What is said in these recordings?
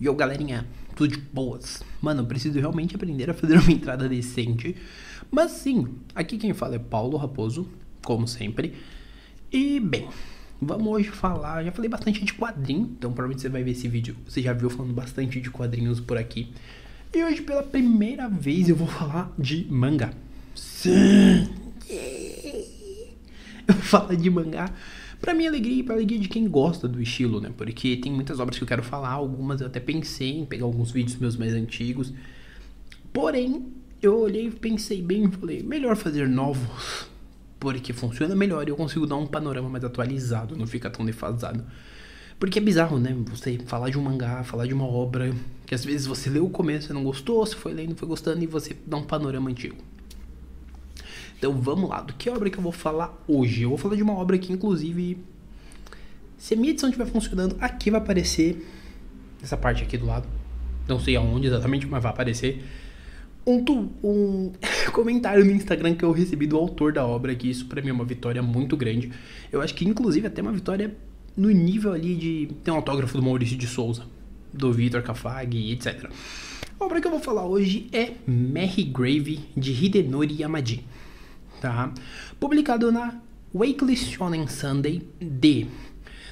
Eu, galerinha, tudo de boas. Mano, eu preciso realmente aprender a fazer uma entrada decente. Mas sim, aqui quem fala é Paulo Raposo, como sempre. E bem, vamos hoje falar. Já falei bastante de quadrinho, então provavelmente você vai ver esse vídeo. Você já viu falando bastante de quadrinhos por aqui. E hoje, pela primeira vez, eu vou falar de manga. Sim! Eu falar de mangá Pra minha alegria e pra alegria de quem gosta do estilo, né? Porque tem muitas obras que eu quero falar, algumas eu até pensei em pegar alguns vídeos meus mais antigos. Porém, eu olhei pensei bem e falei, melhor fazer novos, porque funciona melhor e eu consigo dar um panorama mais atualizado, não fica tão defasado. Porque é bizarro, né? Você falar de um mangá, falar de uma obra, que às vezes você leu o começo e não gostou, você foi lendo, foi gostando, e você dá um panorama antigo. Então vamos lá, do que obra que eu vou falar hoje? Eu vou falar de uma obra que, inclusive, se a minha edição estiver funcionando, aqui vai aparecer, essa parte aqui do lado, não sei aonde exatamente, mas vai aparecer, um, um comentário no Instagram que eu recebi do autor da obra, que isso pra mim é uma vitória muito grande. Eu acho que, inclusive, até uma vitória no nível ali de. Tem um autógrafo do Maurício de Souza, do Vitor Cafag, etc. A obra que eu vou falar hoje é Mary Grave, de Hidenori Yamadi tá? Publicado na Weekly Shonen Sunday de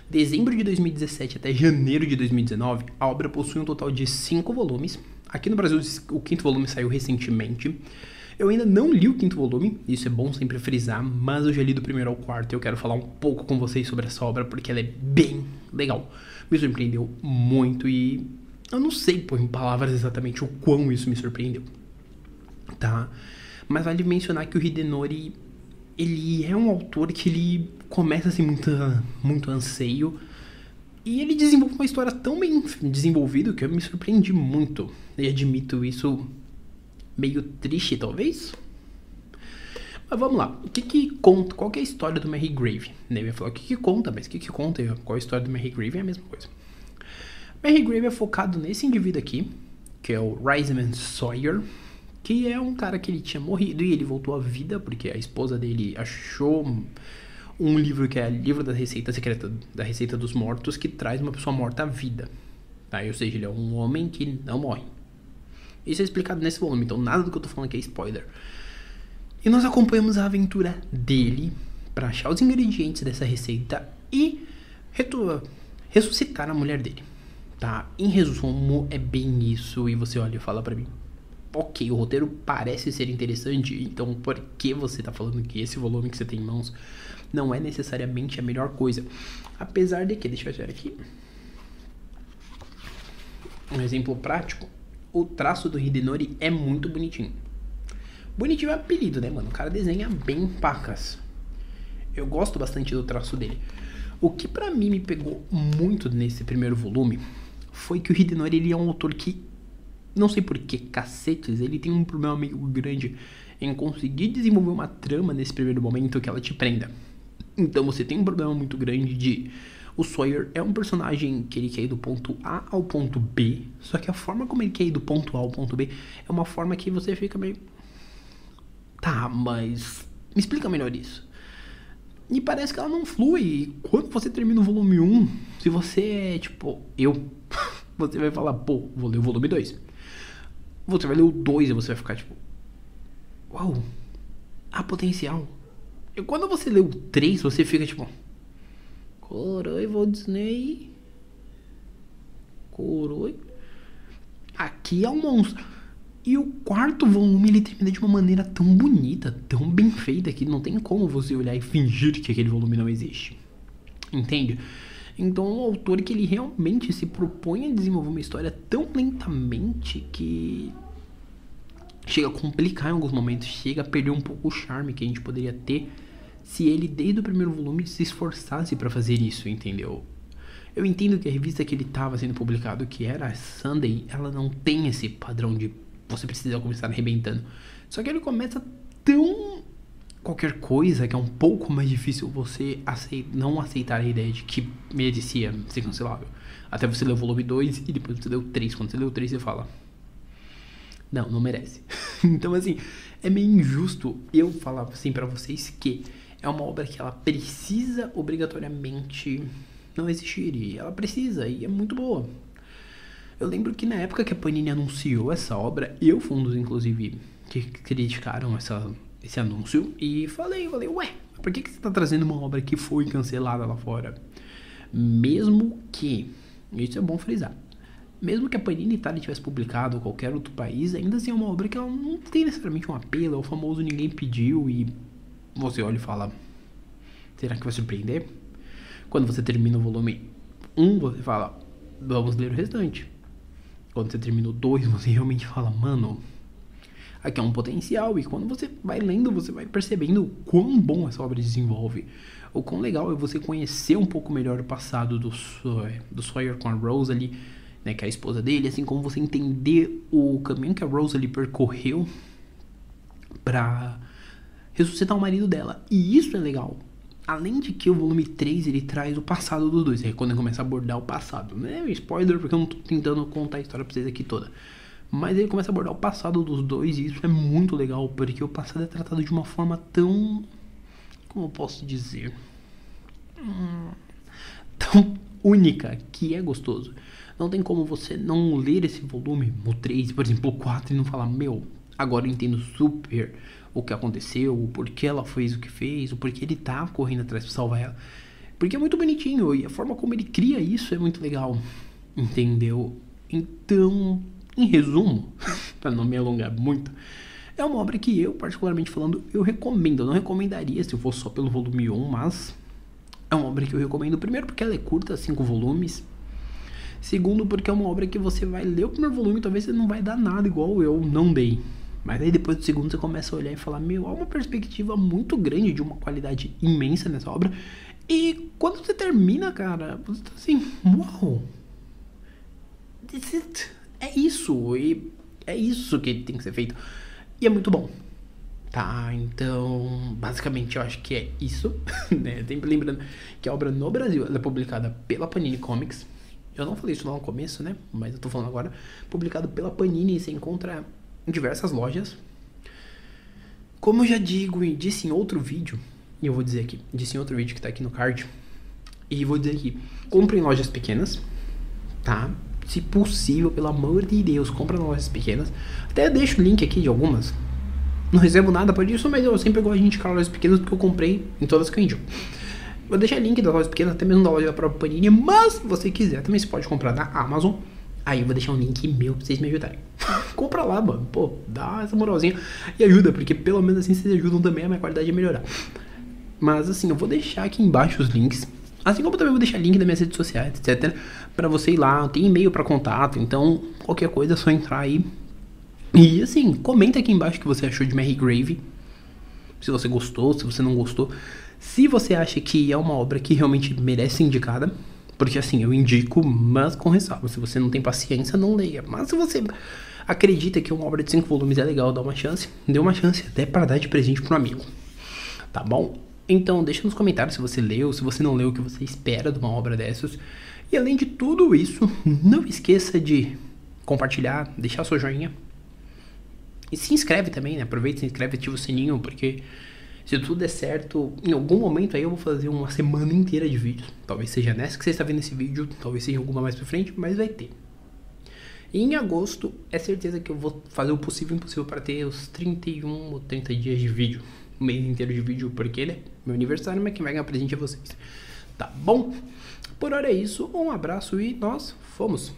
dezembro de 2017 até janeiro de 2019, a obra possui um total de 5 volumes. Aqui no Brasil, o quinto volume saiu recentemente. Eu ainda não li o quinto volume, isso é bom sempre frisar, mas eu já li do primeiro ao quarto e eu quero falar um pouco com vocês sobre essa obra porque ela é bem legal. Me surpreendeu muito e eu não sei pôr em palavras exatamente o quão isso me surpreendeu. Tá? Mas vale mencionar que o Hidenori, ele é um autor que ele começa assim muito, muito anseio. E ele desenvolve uma história tão bem desenvolvida que eu me surpreendi muito. E admito isso meio triste, talvez. Mas vamos lá. O que que conta? Qual que é a história do Mary Grave? Né, eu ia falar o que que conta, mas o que que conta? Qual a história do Mary Grave? É a mesma coisa. Mary Grave é focado nesse indivíduo aqui, que é o Riseman Sawyer que é um cara que ele tinha morrido e ele voltou à vida porque a esposa dele achou um livro que é livro da receita secreta da receita dos mortos que traz uma pessoa morta à vida. Tá? Ou seja, ele é um homem que não morre. Isso é explicado nesse volume, então nada do que eu tô falando aqui é spoiler. E nós acompanhamos a aventura dele para achar os ingredientes dessa receita e ressuscitar a mulher dele. Tá? Em resumo, é bem isso e você olha e fala para mim ok, o roteiro parece ser interessante, então por que você está falando que esse volume que você tem em mãos não é necessariamente a melhor coisa? Apesar de que, deixa eu ver aqui. Um exemplo prático, o traço do Hidenori é muito bonitinho. Bonitinho é apelido, né, mano? O cara desenha bem pacas. Eu gosto bastante do traço dele. O que para mim me pegou muito nesse primeiro volume foi que o Hidenori ele é um autor que não sei por que cacetes, ele tem um problema meio grande em conseguir desenvolver uma trama nesse primeiro momento que ela te prenda. Então você tem um problema muito grande de o Sawyer é um personagem que ele quer ir do ponto A ao ponto B, só que a forma como ele quer ir do ponto A ao ponto B é uma forma que você fica meio Tá, mas me explica melhor isso. E parece que ela não flui. E quando você termina o volume 1, se você é tipo eu, você vai falar, pô, vou ler o volume 2. Você vai ler o 2 e você vai ficar tipo. Uau! Há potencial. E quando você lê o 3, você fica tipo. Coroi, Walt Disney. Coroi. Aqui é um monstro. E o quarto volume ele termina de uma maneira tão bonita, tão bem feita, que não tem como você olhar e fingir que aquele volume não existe. Entende? Então um autor que ele realmente se propõe a desenvolver uma história tão lentamente que chega a complicar em alguns momentos, chega a perder um pouco o charme que a gente poderia ter se ele desde o primeiro volume se esforçasse para fazer isso, entendeu? Eu entendo que a revista que ele estava sendo publicado, que era Sunday, ela não tem esse padrão de você precisa começar arrebentando. Só que ele começa tão qualquer coisa que é um pouco mais difícil você aceitar, não aceitar a ideia de que merecia ser cancelável. Até você ler o volume 2 e depois você leu o 3. Quando você leu o 3, você fala: Não, não merece. então, assim, é meio injusto eu falar assim para vocês que é uma obra que ela precisa obrigatoriamente não existir. Ela precisa, e é muito boa. Eu lembro que na época que a Panini anunciou essa obra, eu fui um dos, inclusive, que criticaram essa, esse anúncio e falei, falei, ué, por que, que você tá trazendo uma obra que foi cancelada lá fora? Mesmo que, isso é bom frisar, mesmo que a Panini Itália tivesse publicado ou qualquer outro país, ainda assim é uma obra que ela não tem necessariamente um apelo, é o famoso ninguém pediu e você olha e fala, será que vai surpreender? Quando você termina o volume 1, você fala, vamos ler o restante. Quando você termina o 2, você realmente fala, mano, aqui é um potencial. E quando você vai lendo, você vai percebendo o quão bom essa obra desenvolve. O quão legal é você conhecer um pouco melhor o passado do, do Sawyer com a Rose ali, né, que é a esposa dele, assim como você entender o caminho que a Rose ali percorreu pra ressuscitar o marido dela. E isso é legal. Além de que o volume 3 ele traz o passado dos dois, é quando ele começa a abordar o passado. Não é spoiler porque eu não tô tentando contar a história pra vocês aqui toda. Mas ele começa a abordar o passado dos dois e isso é muito legal, porque o passado é tratado de uma forma tão. Como eu posso dizer? Tão única que é gostoso. Não tem como você não ler esse volume, o 3, por exemplo, o 4, e não falar, meu, agora eu entendo super o que aconteceu, o porquê ela fez o que fez, o porquê ele tá correndo atrás pra salvar ela. Porque é muito bonitinho e a forma como ele cria isso é muito legal. Entendeu? Então, em resumo, para não me alongar muito, é uma obra que eu, particularmente falando, eu recomendo. Eu não recomendaria se fosse só pelo volume 1, mas é uma obra que eu recomendo. Primeiro, porque ela é curta, cinco volumes. Segundo, porque é uma obra que você vai ler o primeiro volume talvez você não vai dar nada igual eu não dei. Mas aí depois do segundo você começa a olhar e falar, meu, há uma perspectiva muito grande de uma qualidade imensa nessa obra. E quando você termina, cara, você tá assim, uau! É isso, e é isso que tem que ser feito. E é muito bom. Tá, então, basicamente eu acho que é isso, né? Sempre lembrando que a obra no Brasil é publicada pela Panini Comics. Eu não falei isso lá no começo, né? Mas eu tô falando agora. Publicado pela Panini, você encontra em diversas lojas. Como eu já digo e disse em outro vídeo, e eu vou dizer aqui, disse em outro vídeo que tá aqui no card, e vou dizer aqui, compre em lojas pequenas, tá? Se possível, pelo amor de Deus, compra lojas pequenas. Até deixo o link aqui de algumas. Não recebo nada por isso, mas eu sempre gosto de indicar lojas pequenas porque eu comprei em todas que eu indico. Vou deixar link das lojas pequenas, até mesmo da loja da própria Panini, mas se você quiser, também você pode comprar na Amazon. Aí eu vou deixar um link meu pra vocês me ajudarem. Compra lá, mano. Pô, dá essa moralzinha e ajuda, porque pelo menos assim vocês ajudam também a minha qualidade a melhorar. Mas assim, eu vou deixar aqui embaixo os links. Assim como eu também vou deixar link das minhas redes sociais, etc. para você ir lá. Tem e-mail para contato, então qualquer coisa é só entrar aí. E assim, comenta aqui embaixo o que você achou de Mary Grave. Se você gostou, se você não gostou. Se você acha que é uma obra que realmente merece ser indicada. Porque assim, eu indico, mas com ressalva. Se você não tem paciência, não leia. Mas se você acredita que uma obra de cinco volumes é legal, dá uma chance. Dê uma chance até para dar de presente para um amigo. Tá bom? Então, deixa nos comentários se você leu, se você não leu, o que você espera de uma obra dessas. E além de tudo isso, não esqueça de compartilhar, deixar seu joinha. E se inscreve também, né? Aproveita, se inscreve, ativa o sininho, porque se tudo der certo, em algum momento aí eu vou fazer uma semana inteira de vídeos. Talvez seja nessa que você está vendo esse vídeo, talvez seja alguma mais pra frente, mas vai ter. E em agosto, é certeza que eu vou fazer o possível e impossível para ter os 31 ou 30 dias de vídeo. Mês inteiro de vídeo, porque né? Meu aniversário, mas quem vai ganhar presente é vocês. Tá bom? Por hora é isso, um abraço e nós fomos!